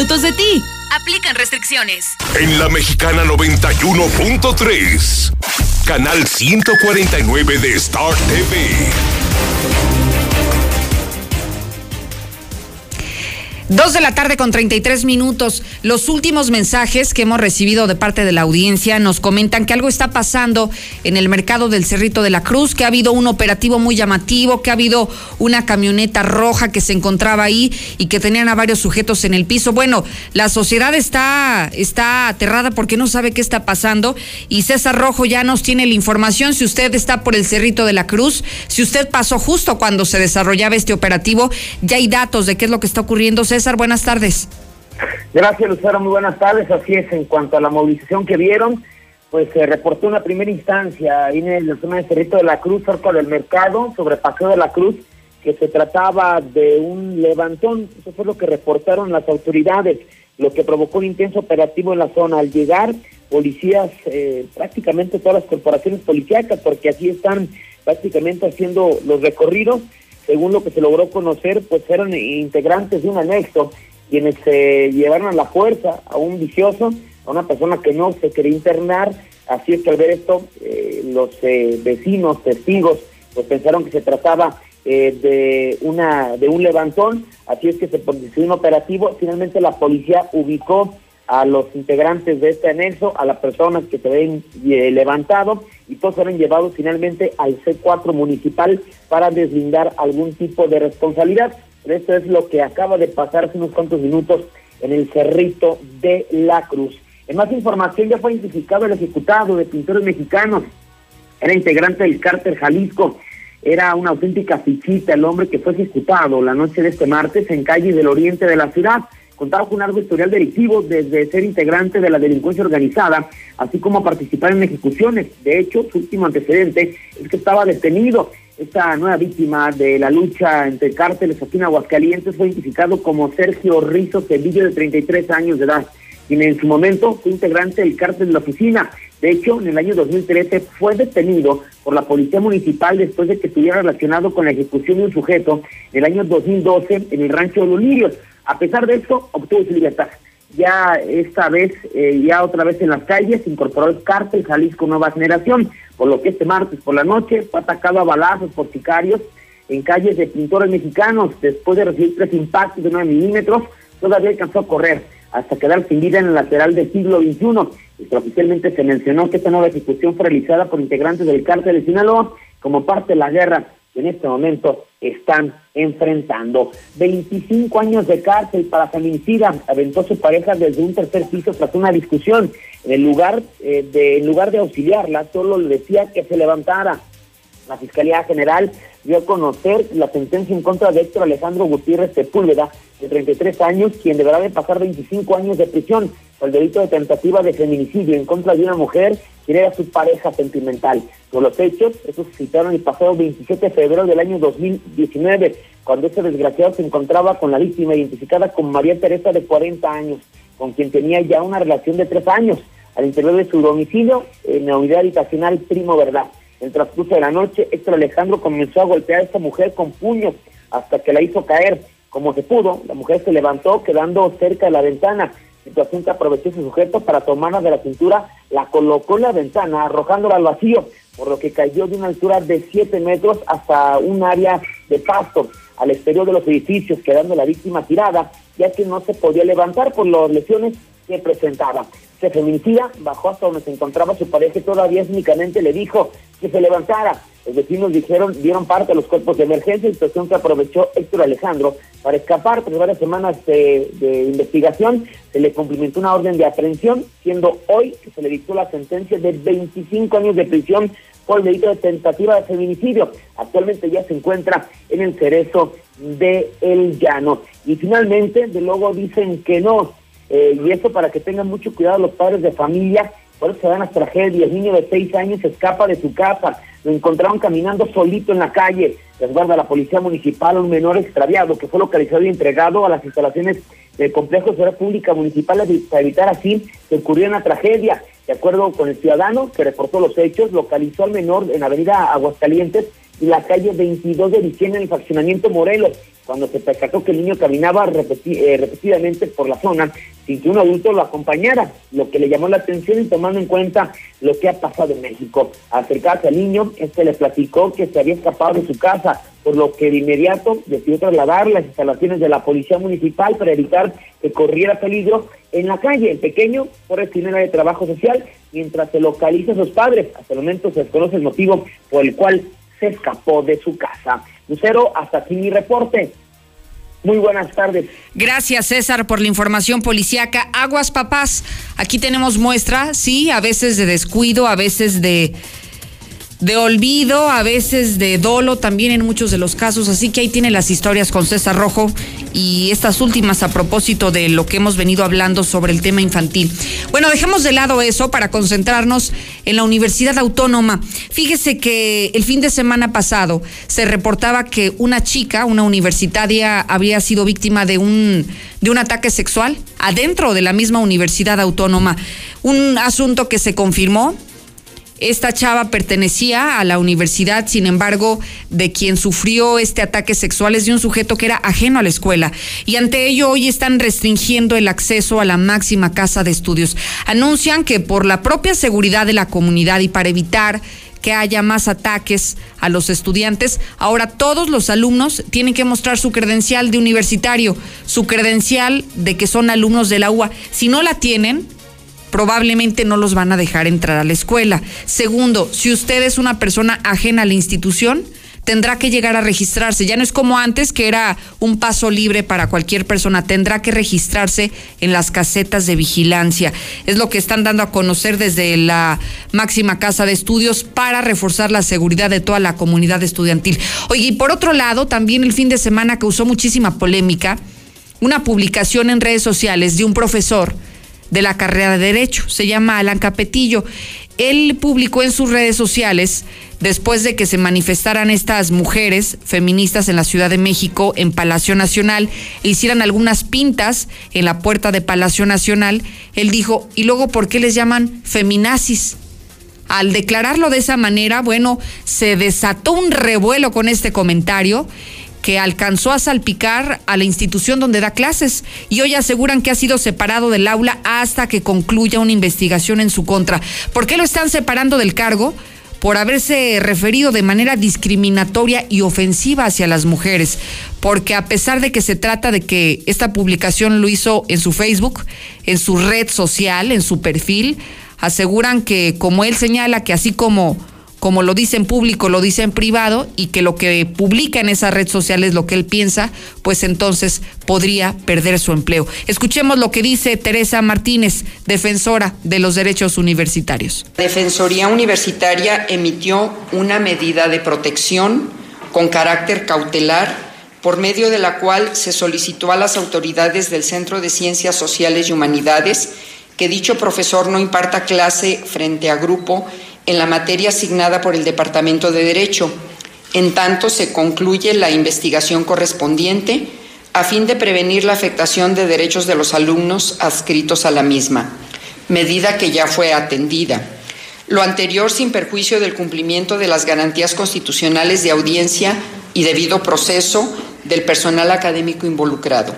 Speaker 47: minutos de ti. Aplican restricciones.
Speaker 25: En la mexicana 91.3, canal 149 de Star TV.
Speaker 50: Dos de la tarde con 33 minutos. Los últimos mensajes que hemos recibido de parte de la audiencia nos comentan que algo está pasando en el mercado del Cerrito de la Cruz, que ha habido un operativo muy llamativo, que ha habido una camioneta roja que se encontraba ahí y que tenían a varios sujetos en el piso. Bueno, la sociedad está, está aterrada porque no sabe qué está pasando y César Rojo ya nos tiene la información. Si usted está por el Cerrito de la Cruz, si usted pasó justo cuando se desarrollaba este operativo, ya hay datos de qué es lo que está ocurriendo. César Buenas tardes.
Speaker 3: Gracias, Lucero, muy buenas tardes. Así es, en cuanto a la movilización que vieron, pues se reportó una primera instancia ahí en el zona de Cerrito de la Cruz, cerca del mercado, sobre Paseo de la Cruz, que se trataba de un levantón. Eso fue lo que reportaron las autoridades, lo que provocó un intenso operativo en la zona. Al llegar, policías, eh, prácticamente todas las corporaciones policíacas, porque así están prácticamente haciendo los recorridos, según lo que se logró conocer, pues eran integrantes de un anexo quienes se llevaron a la fuerza a un vicioso, a una persona que no se quería internar. Así es que al ver esto, eh, los eh, vecinos, testigos, pues pensaron que se trataba eh, de una de un levantón. Así es que se produjo un operativo. Finalmente la policía ubicó a los integrantes de este anexo, a las personas que se ven eh, levantado y todos fueron llevados finalmente al C4 municipal para deslindar algún tipo de responsabilidad. esto es lo que acaba de pasar hace unos cuantos minutos en el Cerrito de la Cruz. En más información ya fue identificado el ejecutado de pintores mexicanos. Era integrante del cárter Jalisco. Era una auténtica fichita el hombre que fue ejecutado la noche de este martes en calle del oriente de la ciudad contaba con un largo historial delictivo desde ser integrante de la delincuencia organizada, así como participar en ejecuciones. De hecho, su último antecedente es que estaba detenido. Esta nueva víctima de la lucha entre cárteles aquí en Aguascalientes fue identificado como Sergio Rizo Cedillo, de 33 años de edad, quien en su momento fue integrante del cártel de la oficina. De hecho, en el año 2013 fue detenido por la Policía Municipal después de que estuviera relacionado con la ejecución de un sujeto en el año 2012 en el rancho de los Lirios. A pesar de esto, obtuvo su libertad. Ya esta vez, eh, ya otra vez en las calles, incorporó el cártel Jalisco Nueva Generación, por lo que este martes por la noche fue atacado a balazos por sicarios en calles de pintores mexicanos. Después de recibir tres impactos de 9 milímetros, todavía alcanzó a correr hasta quedar sin vida en el lateral del siglo XXI. Oficialmente se mencionó que esta nueva ejecución fue realizada por integrantes del cártel de Sinaloa como parte de la guerra que en este momento están enfrentando. 25 años de cárcel para feminicida. Aventó su pareja desde un tercer piso tras una discusión. En el lugar, eh, de, en lugar de auxiliarla, solo le decía que se levantara. La Fiscalía General dio a conocer la sentencia en contra de Héctor Alejandro Gutiérrez Sepúlveda, de 33 años, quien deberá de pasar 25 años de prisión por el delito de tentativa de feminicidio en contra de una mujer quien era su pareja sentimental. Por los hechos, estos se citaron el pasado 27 de febrero del año 2019, cuando este desgraciado se encontraba con la víctima identificada como María Teresa de 40 años, con quien tenía ya una relación de tres años, al interior de su domicilio en la unidad habitacional Primo Verdad. En el de la noche, Héctor Alejandro comenzó a golpear a esta mujer con puños hasta que la hizo caer. Como se pudo, la mujer se levantó quedando cerca de la ventana, situación que aprovechó su sujeto para tomarla de la cintura, la colocó en la ventana, arrojándola al vacío, por lo que cayó de una altura de 7 metros hasta un área de pasto al exterior de los edificios, quedando la víctima tirada ya que no se podía levantar por las lesiones que presentaba. Se feminicida, bajó hasta donde se encontraba su pareja todavía únicamente le dijo que se levantara. Los vecinos dijeron, dieron parte a los cuerpos de emergencia, situación que aprovechó Héctor Alejandro para escapar. Tras varias semanas de, de, investigación, se le cumplimentó una orden de aprehensión, siendo hoy que se le dictó la sentencia de 25 años de prisión por el delito de tentativa de feminicidio. Actualmente ya se encuentra en el cerezo de El Llano. Y finalmente, de luego dicen que no. Eh, y eso para que tengan mucho cuidado los padres de familia, por eso se dan las tragedias. Niño de seis años escapa de su casa, lo encontraron caminando solito en la calle. Resguarda la policía municipal un menor extraviado que fue localizado y entregado a las instalaciones del complejo de seguridad pública municipal para evitar así que ocurriera una tragedia. De acuerdo con el ciudadano que reportó los hechos, localizó al menor en Avenida Aguascalientes la calle 22 de diciembre en el fraccionamiento Morelos, cuando se percató que el niño caminaba eh, repetidamente por la zona sin que un adulto lo acompañara, lo que le llamó la atención y tomando en cuenta lo que ha pasado en México. Acercarse al niño, este le platicó que se había escapado de su casa, por lo que de inmediato decidió trasladar las instalaciones de la policía municipal para evitar que corriera peligro en la calle. El pequeño fue destinado de trabajo social mientras se localiza a sus padres. Hasta el momento se desconoce el motivo por el cual se escapó de su casa. Lucero, hasta aquí mi reporte. Muy buenas tardes.
Speaker 1: Gracias, César, por la información policíaca. Aguas, papás. Aquí tenemos muestra, sí, a veces de descuido, a veces de de olvido, a veces de dolo también en muchos de los casos. Así que ahí tiene las historias con César Rojo y estas últimas a propósito de lo que hemos venido hablando sobre el tema infantil. Bueno, dejemos de lado eso para concentrarnos en la Universidad Autónoma. Fíjese que el fin de semana pasado se reportaba que una chica, una universitaria, había sido víctima de un, de un ataque sexual adentro de la misma Universidad Autónoma. Un asunto que se confirmó esta chava pertenecía a la universidad, sin embargo, de quien sufrió este ataque sexual es de un sujeto que era ajeno a la escuela. Y ante ello hoy están restringiendo el acceso a la máxima casa de estudios. Anuncian que por la propia seguridad de la comunidad y para evitar que haya más ataques a los estudiantes. Ahora todos los alumnos tienen que mostrar su credencial de universitario, su credencial de que son alumnos de la UA. Si no la tienen, probablemente no los van a dejar entrar a la escuela. Segundo, si usted es una persona ajena a la institución, tendrá que llegar a registrarse. Ya no es como antes, que era un paso libre para cualquier persona. Tendrá que registrarse en las casetas de vigilancia. Es lo que están dando a conocer desde la máxima casa de estudios para reforzar la seguridad de toda la comunidad estudiantil. Oye, y por otro lado, también el fin de semana causó muchísima polémica una publicación en redes sociales de un profesor de la carrera de Derecho. Se llama Alan Capetillo. Él publicó en sus redes sociales, después de que se manifestaran estas mujeres feministas en la Ciudad de México, en Palacio Nacional, e hicieran algunas pintas en la puerta de Palacio Nacional, él dijo, ¿y luego por qué les llaman feminazis? Al declararlo de esa manera, bueno, se desató un revuelo con este comentario que alcanzó a salpicar a la institución donde da clases y hoy aseguran que ha sido separado del aula hasta que concluya una investigación en su contra. ¿Por qué lo están separando del cargo? por haberse referido de manera discriminatoria y ofensiva hacia las mujeres, porque a pesar de que se trata de que esta publicación lo hizo en su Facebook, en su red social, en su perfil, aseguran que como él señala que así como como lo dice en público, lo dice en privado y que lo que publica en esa red social es lo que él piensa, pues entonces podría perder su empleo. Escuchemos lo que dice Teresa Martínez, defensora de los derechos universitarios.
Speaker 51: La Defensoría Universitaria emitió una medida de protección con carácter cautelar por medio de la cual se solicitó a las autoridades del Centro de Ciencias Sociales y Humanidades que dicho profesor no imparta clase frente a grupo en la materia asignada por el Departamento de Derecho, en tanto se concluye la investigación correspondiente a fin de prevenir la afectación de derechos de los alumnos adscritos a la misma, medida que ya fue atendida. Lo anterior sin perjuicio del cumplimiento de las garantías constitucionales de audiencia y debido proceso del personal académico involucrado.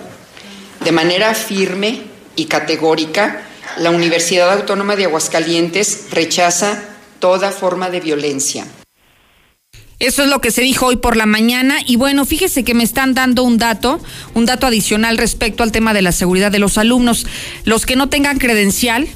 Speaker 51: De manera firme y categórica, la Universidad Autónoma de Aguascalientes rechaza toda forma de violencia.
Speaker 1: Eso es lo que se dijo hoy por la mañana. Y bueno, fíjese que me están dando un dato, un dato adicional respecto al tema de la seguridad de los alumnos. Los que no tengan credencial,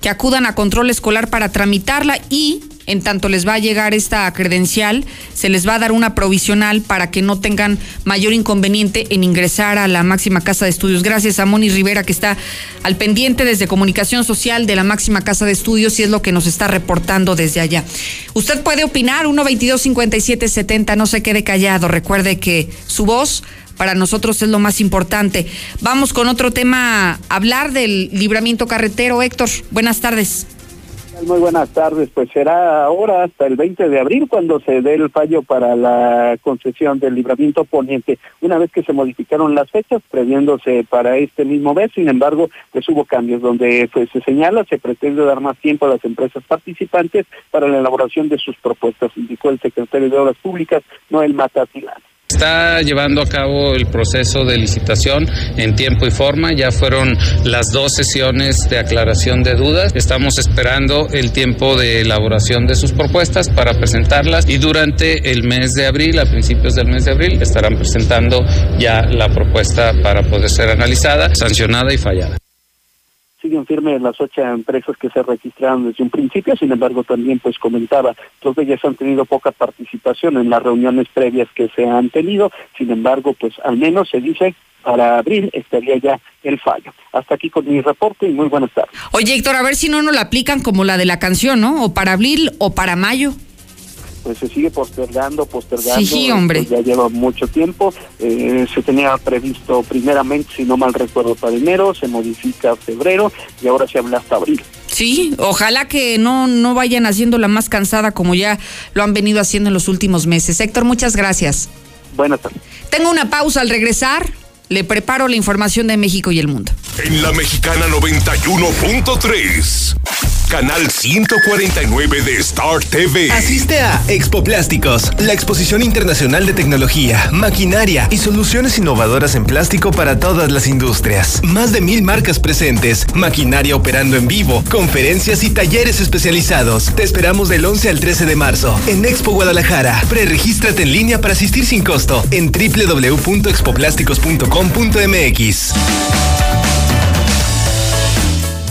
Speaker 1: que acudan a control escolar para tramitarla y en tanto les va a llegar esta credencial, se les va a dar una provisional para que no tengan mayor inconveniente en ingresar a la máxima casa de estudios. Gracias a Moni Rivera que está al pendiente desde comunicación social de la máxima casa de estudios y es lo que nos está reportando desde allá. Usted puede opinar, 122 5770 no se quede callado. Recuerde que su voz para nosotros es lo más importante. Vamos con otro tema, hablar del libramiento carretero. Héctor, buenas tardes.
Speaker 52: Muy buenas tardes. Pues será ahora hasta el 20 de abril cuando se dé el fallo para la concesión del libramiento poniente. Una vez que se modificaron las fechas, previéndose para este mismo mes, sin embargo, pues hubo cambios donde pues, se señala se pretende dar más tiempo a las empresas participantes para la elaboración de sus propuestas, indicó el secretario de Obras Públicas, Noel Matatilán.
Speaker 53: Está llevando a cabo el proceso de licitación en tiempo y forma. Ya fueron las dos sesiones de aclaración de dudas. Estamos esperando el tiempo de elaboración de sus propuestas para presentarlas y durante el mes de abril, a principios del mes de abril, estarán presentando ya la propuesta para poder ser analizada, sancionada y fallada
Speaker 52: siguen firmes las ocho empresas que se registraron desde un principio, sin embargo también pues comentaba, todos ellas han tenido poca participación en las reuniones previas que se han tenido, sin embargo pues al menos se dice para abril estaría ya el fallo. Hasta aquí con mi reporte y muy buenas tardes.
Speaker 1: Oye Héctor, a ver si no nos la aplican como la de la canción, ¿no? O para abril o para mayo
Speaker 52: pues se sigue postergando, postergando.
Speaker 1: Sí, hombre.
Speaker 52: ya lleva mucho tiempo. Eh, se tenía previsto primeramente, si no mal recuerdo, para enero, se modifica a febrero y ahora se habla hasta abril.
Speaker 1: Sí, ojalá que no, no vayan haciendo la más cansada como ya lo han venido haciendo en los últimos meses. Héctor, muchas gracias.
Speaker 52: Buenas tardes.
Speaker 1: Tengo una pausa al regresar. Le preparo la información de México y el mundo.
Speaker 25: En la mexicana 91.3 canal 149 de Star TV.
Speaker 44: Asiste a Expo Plásticos, la exposición internacional de tecnología, maquinaria y soluciones innovadoras en plástico para todas las industrias. Más de mil marcas presentes, maquinaria operando en vivo, conferencias y talleres especializados. Te esperamos del 11 al 13 de marzo en Expo Guadalajara. Preregístrate en línea para asistir sin costo en www.expoplásticos.com.mx.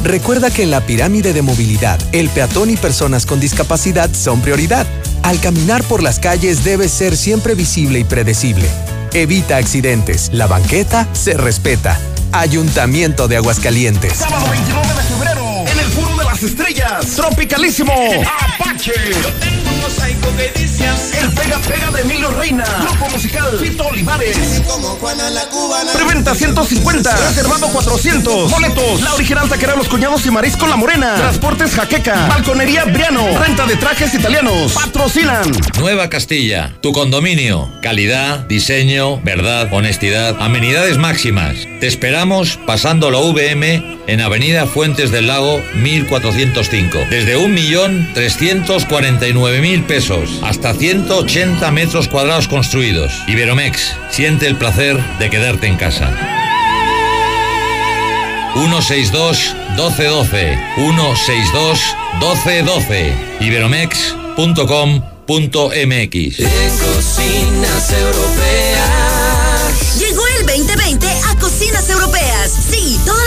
Speaker 54: Recuerda que en la pirámide de movilidad, el peatón y personas con discapacidad son prioridad. Al caminar por las calles debe ser siempre visible y predecible. Evita accidentes. La banqueta se respeta. Ayuntamiento de Aguascalientes.
Speaker 55: Sábado 29 de febrero, en el las Estrellas, Tropicalísimo, Apache. El pega pega de Emilio Reina. Grupo musical Fito Olivares. Preventa 150. Reservado 400. Boletos. La original taquera Los Cuñados y Marisco La Morena. Transportes Jaqueca. Balconería Briano. Renta de trajes italianos. Patrocinan.
Speaker 56: Nueva Castilla. Tu condominio. Calidad, diseño, verdad, honestidad, amenidades máximas. Te esperamos pasando la VM en Avenida Fuentes del Lago 1405. Desde 1.349.000 pesos hasta 180 metros cuadrados construidos. Iberomex, siente el placer de quedarte en casa. 162 1212 162 1212 iberomex.com.mx
Speaker 57: Cocinas Europeas. Llegó el 2020 a Cocinas Europeas. Sí, todas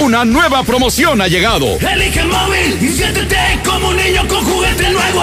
Speaker 58: Una nueva promoción ha llegado.
Speaker 55: Elige el móvil y siéntete como un niño con juguete nuevo.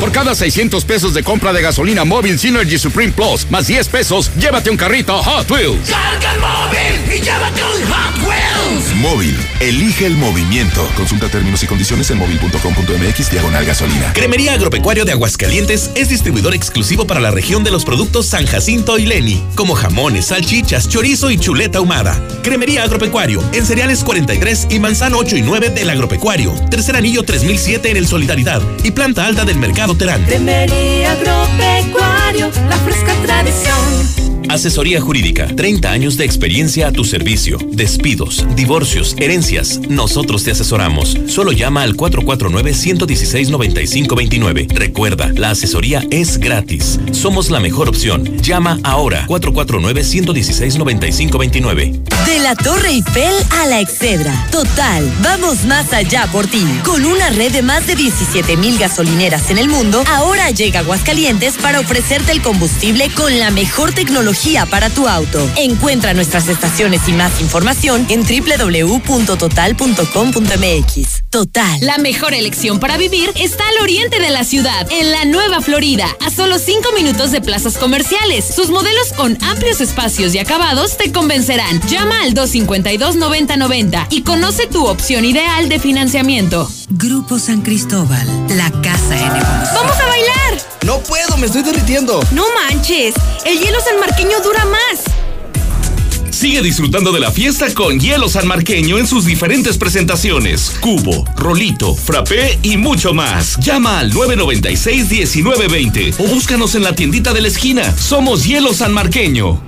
Speaker 58: Por cada 600 pesos de compra de gasolina móvil Synergy Supreme Plus más 10 pesos, llévate un carrito Hot Wheels.
Speaker 55: Carga el móvil y llévate un Hot Wheels.
Speaker 25: Móvil, elige el movimiento. Consulta términos y condiciones en móvil.com.mx diagonal gasolina.
Speaker 44: Cremería Agropecuario de Aguascalientes es distribuidor exclusivo para la región de los productos San Jacinto y Leni, como jamones, salchichas, chorizo y chuleta ahumada. Cremería Agropecuario, en cereales 43 y manzano 8 y 9 del Agropecuario. Tercer anillo 3007 en el Solidaridad y planta alta del Mercado Terán.
Speaker 57: Cremería Agropecuario, la fresca tradición.
Speaker 53: Asesoría jurídica, 30 años de experiencia a tu servicio. Despidos, divorcios, herencias. Nosotros te asesoramos. Solo llama al 449-116-9529. Recuerda, la asesoría es gratis. Somos la mejor opción. Llama ahora 449-116-9529.
Speaker 32: De la Torre Eiffel a la Excedra. Total, vamos más allá por ti. Con una red de más de 17 mil gasolineras en el mundo, ahora llega Aguascalientes para ofrecerte el combustible con la mejor tecnología para tu auto. Encuentra nuestras estaciones y más información en www.total.com.mx. Total.
Speaker 47: La mejor elección para vivir está al oriente de la ciudad, en la Nueva Florida, a solo 5 minutos de plazas comerciales. Sus modelos con amplios espacios y acabados te convencerán. Llama al 252-9090 y conoce tu opción ideal de financiamiento.
Speaker 59: Grupo San Cristóbal, la casa en evolución.
Speaker 47: ¡Vamos a bailar!
Speaker 35: No puedo, me estoy derritiendo.
Speaker 47: No manches, el hielo sanmarqueño dura más.
Speaker 60: Sigue disfrutando de la fiesta con hielo sanmarqueño en sus diferentes presentaciones. Cubo, rolito, frappé y mucho más. Llama al 996-1920 o búscanos en la tiendita de la esquina. Somos hielo sanmarqueño.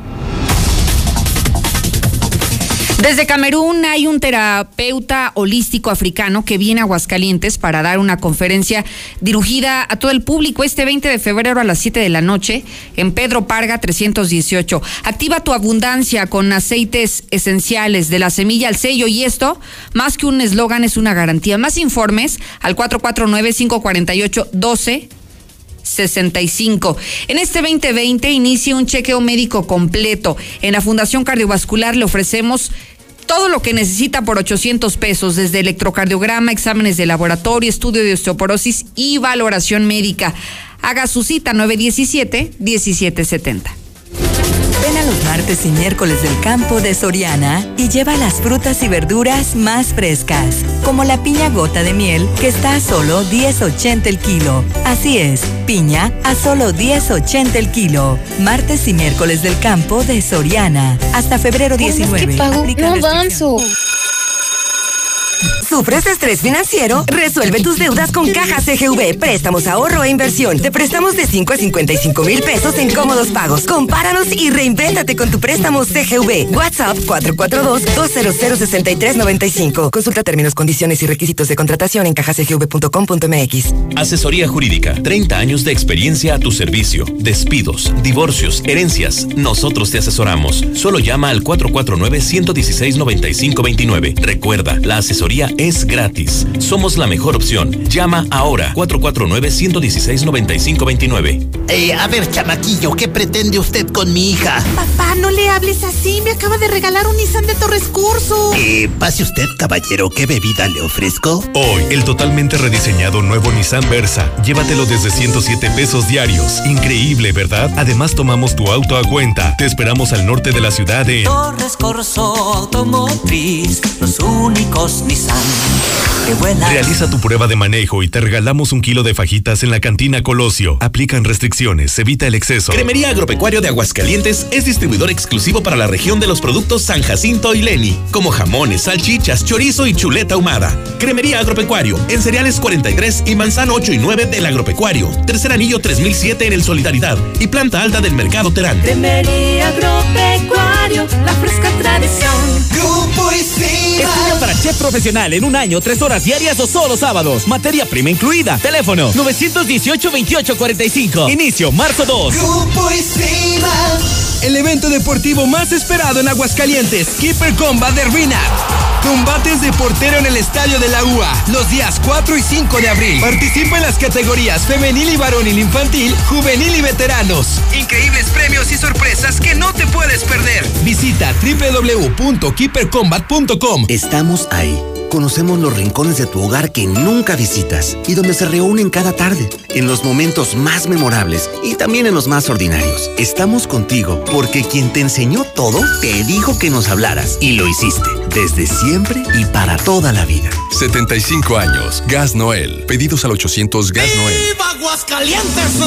Speaker 1: Desde Camerún hay un terapeuta holístico africano que viene a Aguascalientes para dar una conferencia dirigida a todo el público este 20 de febrero a las 7 de la noche en Pedro Parga 318. Activa tu abundancia con aceites esenciales de la semilla al sello y esto, más que un eslogan, es una garantía. Más informes al 449-548-12. 65. En este 2020 inicia un chequeo médico completo. En la Fundación Cardiovascular le ofrecemos todo lo que necesita por 800 pesos, desde electrocardiograma, exámenes de laboratorio, estudio de osteoporosis y valoración médica. Haga su cita 917-1770.
Speaker 26: Ven a los martes y miércoles del campo de Soriana y lleva las frutas y verduras más frescas, como la piña gota de miel que está a solo 10.80 el kilo. Así es, piña a solo 10.80 el kilo. Martes y miércoles del campo de Soriana. Hasta febrero 19.
Speaker 33: ¿Qué pago? No avanzo.
Speaker 32: ¿Sufres de estrés financiero? Resuelve tus deudas con Caja CGV. Préstamos, ahorro e inversión. Te prestamos de 5 a 55 mil pesos en cómodos pagos. Compáranos y reinvéntate con tu préstamo CGV. WhatsApp 442-200-6395. Consulta términos, condiciones y requisitos de contratación en cajacgv.com.mx.
Speaker 53: Asesoría jurídica, 30 años de experiencia a tu servicio. Despidos, divorcios, herencias. Nosotros te asesoramos. Solo llama al 449-116-9529. Recuerda, la asesoría es gratis. Somos la mejor opción. Llama ahora 449-116-9529.
Speaker 61: Eh, a ver, chamaquillo, ¿qué pretende usted con mi hija?
Speaker 33: Papá, no le hables así. Me acaba de regalar un Nissan de Torres Curso.
Speaker 61: Eh, pase usted, caballero. ¿Qué bebida le ofrezco?
Speaker 44: Hoy, el totalmente rediseñado nuevo Nissan Versa. Llévatelo desde 107 pesos diarios. Increíble, ¿verdad? Además, tomamos tu auto a cuenta. Te esperamos al norte de la ciudad de
Speaker 62: Torres Corso Automotriz, los únicos Nissan Thank you. Que.
Speaker 44: Realiza tu prueba de manejo y te regalamos un kilo de fajitas en la cantina Colosio. Aplican restricciones, evita el exceso.
Speaker 35: Cremería Agropecuario de Aguascalientes es distribuidor exclusivo para la región de los productos San Jacinto y Leni, como jamones, salchichas, chorizo y chuleta ahumada. Cremería Agropecuario, en cereales 43 y manzano 8 y 9 del Agropecuario. Tercer anillo 3007 en el Solidaridad y planta alta del Mercado Terán.
Speaker 33: Cremería Agropecuario, la fresca tradición.
Speaker 35: Grupo Estudia para chef profesional en un año, tres horas diarias o solo sábados. Materia prima incluida. Teléfono 918-2845. Inicio marzo 2.
Speaker 62: Grupo
Speaker 35: El evento deportivo más esperado en Aguascalientes. Keeper Combat de Rinat. Combates de portero en el estadio de la UA. Los días 4 y 5 de abril. Participa en las categorías femenil y varonil infantil, juvenil y veteranos. Increíbles premios y sorpresas que no te puedes perder. Visita www.keepercombat.com.
Speaker 63: Estamos ahí. Conocemos los rincones de tu hogar que nunca visitas y donde se reúnen cada tarde, en los momentos más memorables y también en los más ordinarios. Estamos contigo porque quien te enseñó todo te dijo que nos hablaras y lo hiciste, desde siempre y para toda la vida.
Speaker 64: 75 años. Gas Noel. Pedidos al 800 Gas Noel.
Speaker 61: ¡Viva Aguascalientes!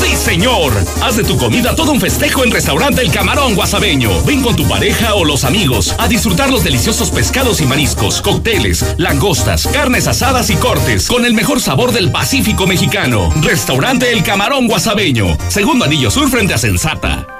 Speaker 60: Sí, señor. Haz de tu comida todo un festejo en Restaurante El Camarón Guasabeño. Ven con tu pareja o los amigos a disfrutar los deliciosos pescados y mariscos, cócteles, langostas, carnes asadas y cortes con el mejor sabor del Pacífico mexicano. Restaurante El Camarón Guasabeño. Segundo anillo sur frente a Sensata.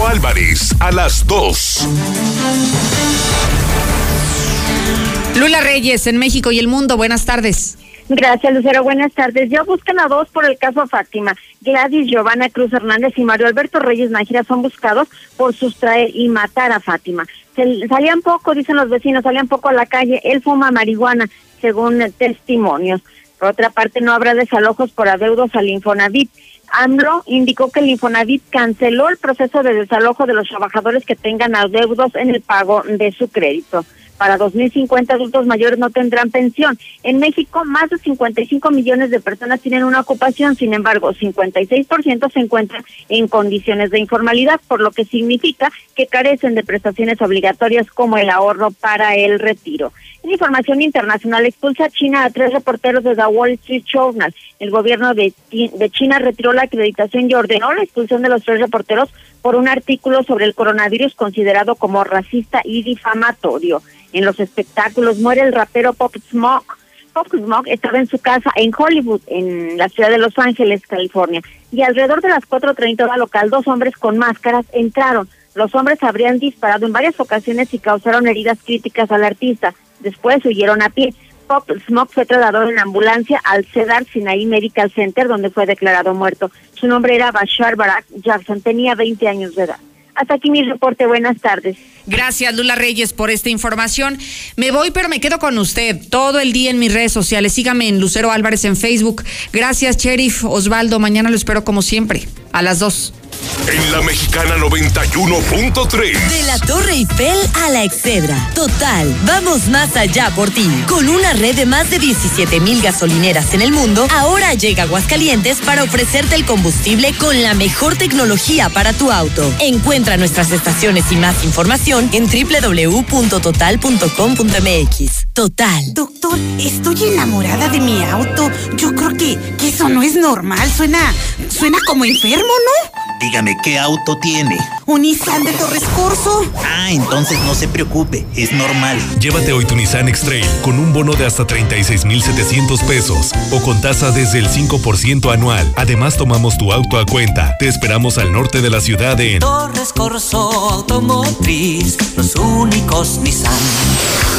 Speaker 25: Álvarez, a las 2.
Speaker 50: Lula Reyes, en México y el mundo, buenas tardes.
Speaker 2: Gracias, Lucero. Buenas tardes. Ya buscan a dos por el caso Fátima. Gladys Giovanna Cruz Hernández y Mario Alberto Reyes Nájera son buscados por sustraer y matar a Fátima. salían poco, dicen los vecinos, salían poco a la calle. Él fuma marihuana, según testimonios. Por otra parte, no habrá desalojos por adeudos al Infonavit. AMLO indicó que el Infonavit canceló el proceso de desalojo de los trabajadores que tengan adeudos en el pago de su crédito. Para 2050 adultos mayores no tendrán pensión. En México, más de 55 millones de personas tienen una ocupación, sin embargo, 56% se encuentran en condiciones de informalidad, por lo que significa que carecen de prestaciones obligatorias como el ahorro para el retiro. En información internacional, expulsa China a tres reporteros de The Wall Street Journal. El gobierno de, de China retiró la acreditación y ordenó la expulsión de los tres reporteros por un artículo sobre el coronavirus considerado como racista y difamatorio. En los espectáculos muere el rapero Pop Smoke. Pop Smoke estaba en su casa en Hollywood, en la ciudad de Los Ángeles, California, y alrededor de las 4.30 hora local, dos hombres con máscaras entraron. Los hombres habrían disparado en varias ocasiones y causaron heridas críticas al artista. Después huyeron a pie. Pop Smoke fue trasladado en ambulancia al Cedar Sinai Medical Center, donde fue declarado muerto. Su nombre era Bashar Barak Jackson, tenía 20 años de edad. Hasta aquí mi reporte. Buenas tardes.
Speaker 50: Gracias, Lula Reyes, por esta información. Me voy, pero me quedo con usted todo el día en mis redes sociales. Sígame en Lucero Álvarez en Facebook. Gracias, Sheriff Osvaldo. Mañana lo espero como siempre, a las dos.
Speaker 25: En la mexicana 91.3.
Speaker 32: De la Torre Eiffel a la Excedra. Total, vamos más allá por ti. Con una red de más de 17 mil gasolineras en el mundo, ahora llega Aguascalientes para ofrecerte el combustible con la mejor tecnología para tu auto. Encuentra nuestras estaciones y más información en www.total.com.mx. Total.
Speaker 65: Doctor, estoy enamorada de mi auto. Yo creo que, que eso no es normal. Suena, suena como enfermo, ¿no?
Speaker 66: Dígame, ¿qué auto tiene?
Speaker 65: Un Nissan de Torres Corso.
Speaker 66: Ah, entonces no se preocupe, es normal.
Speaker 44: Llévate hoy tu Nissan X-Trail con un bono de hasta 36,700 pesos o con tasa desde el 5% anual. Además, tomamos tu auto a cuenta. Te esperamos al norte de la ciudad en
Speaker 67: Torres Corso Automotriz, los únicos Nissan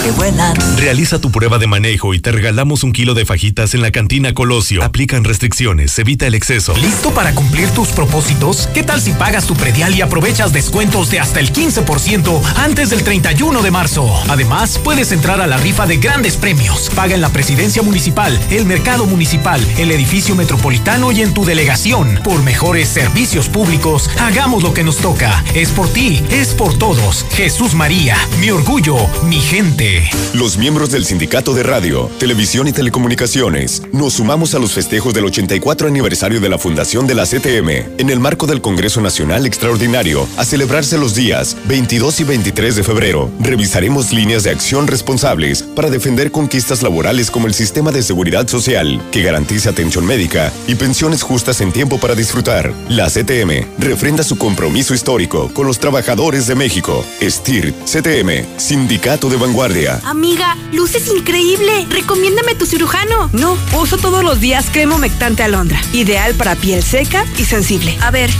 Speaker 67: que vuelan.
Speaker 44: Realiza tu prueba de manejo y te regalamos un kilo de fajitas en la cantina Colosio. Aplican restricciones, evita el exceso.
Speaker 68: ¿Listo para cumplir tus propósitos? ¿Qué tal si pagas tu predial y aprovechas descuentos de hasta el 15% antes del 31 de marzo? Además, puedes entrar a la rifa de grandes premios. Paga en la presidencia municipal, el mercado municipal, el edificio metropolitano y en tu delegación. Por mejores servicios públicos, hagamos lo que nos toca. Es por ti, es por todos. Jesús María, mi orgullo, mi gente.
Speaker 61: Los miembros del Sindicato de Radio, Televisión y Telecomunicaciones nos sumamos a los festejos del 84 aniversario de la fundación de la CTM en el marco del Congreso Nacional Extraordinario a celebrarse los días 22 y 23 de febrero. Revisaremos líneas de acción responsables para defender conquistas laborales como el sistema de seguridad social que garantice atención médica y pensiones justas en tiempo para disfrutar. La CTM refrenda su compromiso histórico con los trabajadores de México. STIR, CTM, Sindicato de Vanguardia.
Speaker 65: Amiga, luces increíble. Recomiéndame tu cirujano.
Speaker 69: No, uso todos los días crema humectante alondra. Ideal para piel seca y sensible.
Speaker 65: A ver.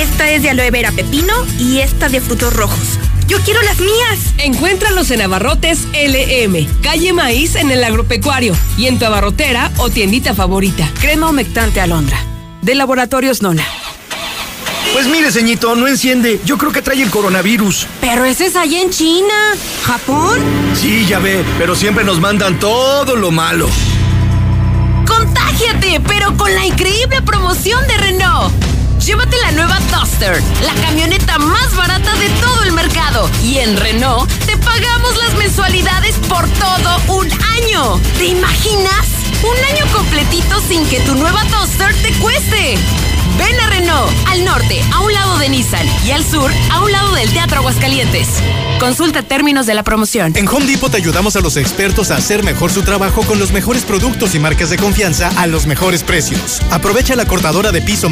Speaker 65: Esta es de aloe vera pepino y esta de frutos rojos. ¡Yo quiero las mías!
Speaker 47: Encuéntralos en Abarrotes LM, calle Maíz en el Agropecuario y en tu abarrotera o tiendita favorita.
Speaker 69: Crema humectante alondra. De Laboratorios Nona.
Speaker 35: Pues mire, ceñito, no enciende. Yo creo que trae el coronavirus.
Speaker 65: Pero ese es allá en China. ¿Japón?
Speaker 35: Sí, ya ve, pero siempre nos mandan todo lo malo.
Speaker 47: ¡Contágiate! Pero con la increíble promoción de Renault. Llévate la nueva Duster, la camioneta más barata de todo el mercado. Y en Renault te pagamos las mensualidades por todo un año. ¿Te imaginas? Un año completito sin que tu nueva Duster te cueste. Ven a Renault, al norte, a un lado de Nissan y al sur, a un lado del Teatro Aguascalientes. Consulta términos de la promoción.
Speaker 70: En Home Depot te ayudamos a los expertos a hacer mejor su trabajo con los mejores productos y marcas de confianza a los mejores precios. Aprovecha la cortadora de piso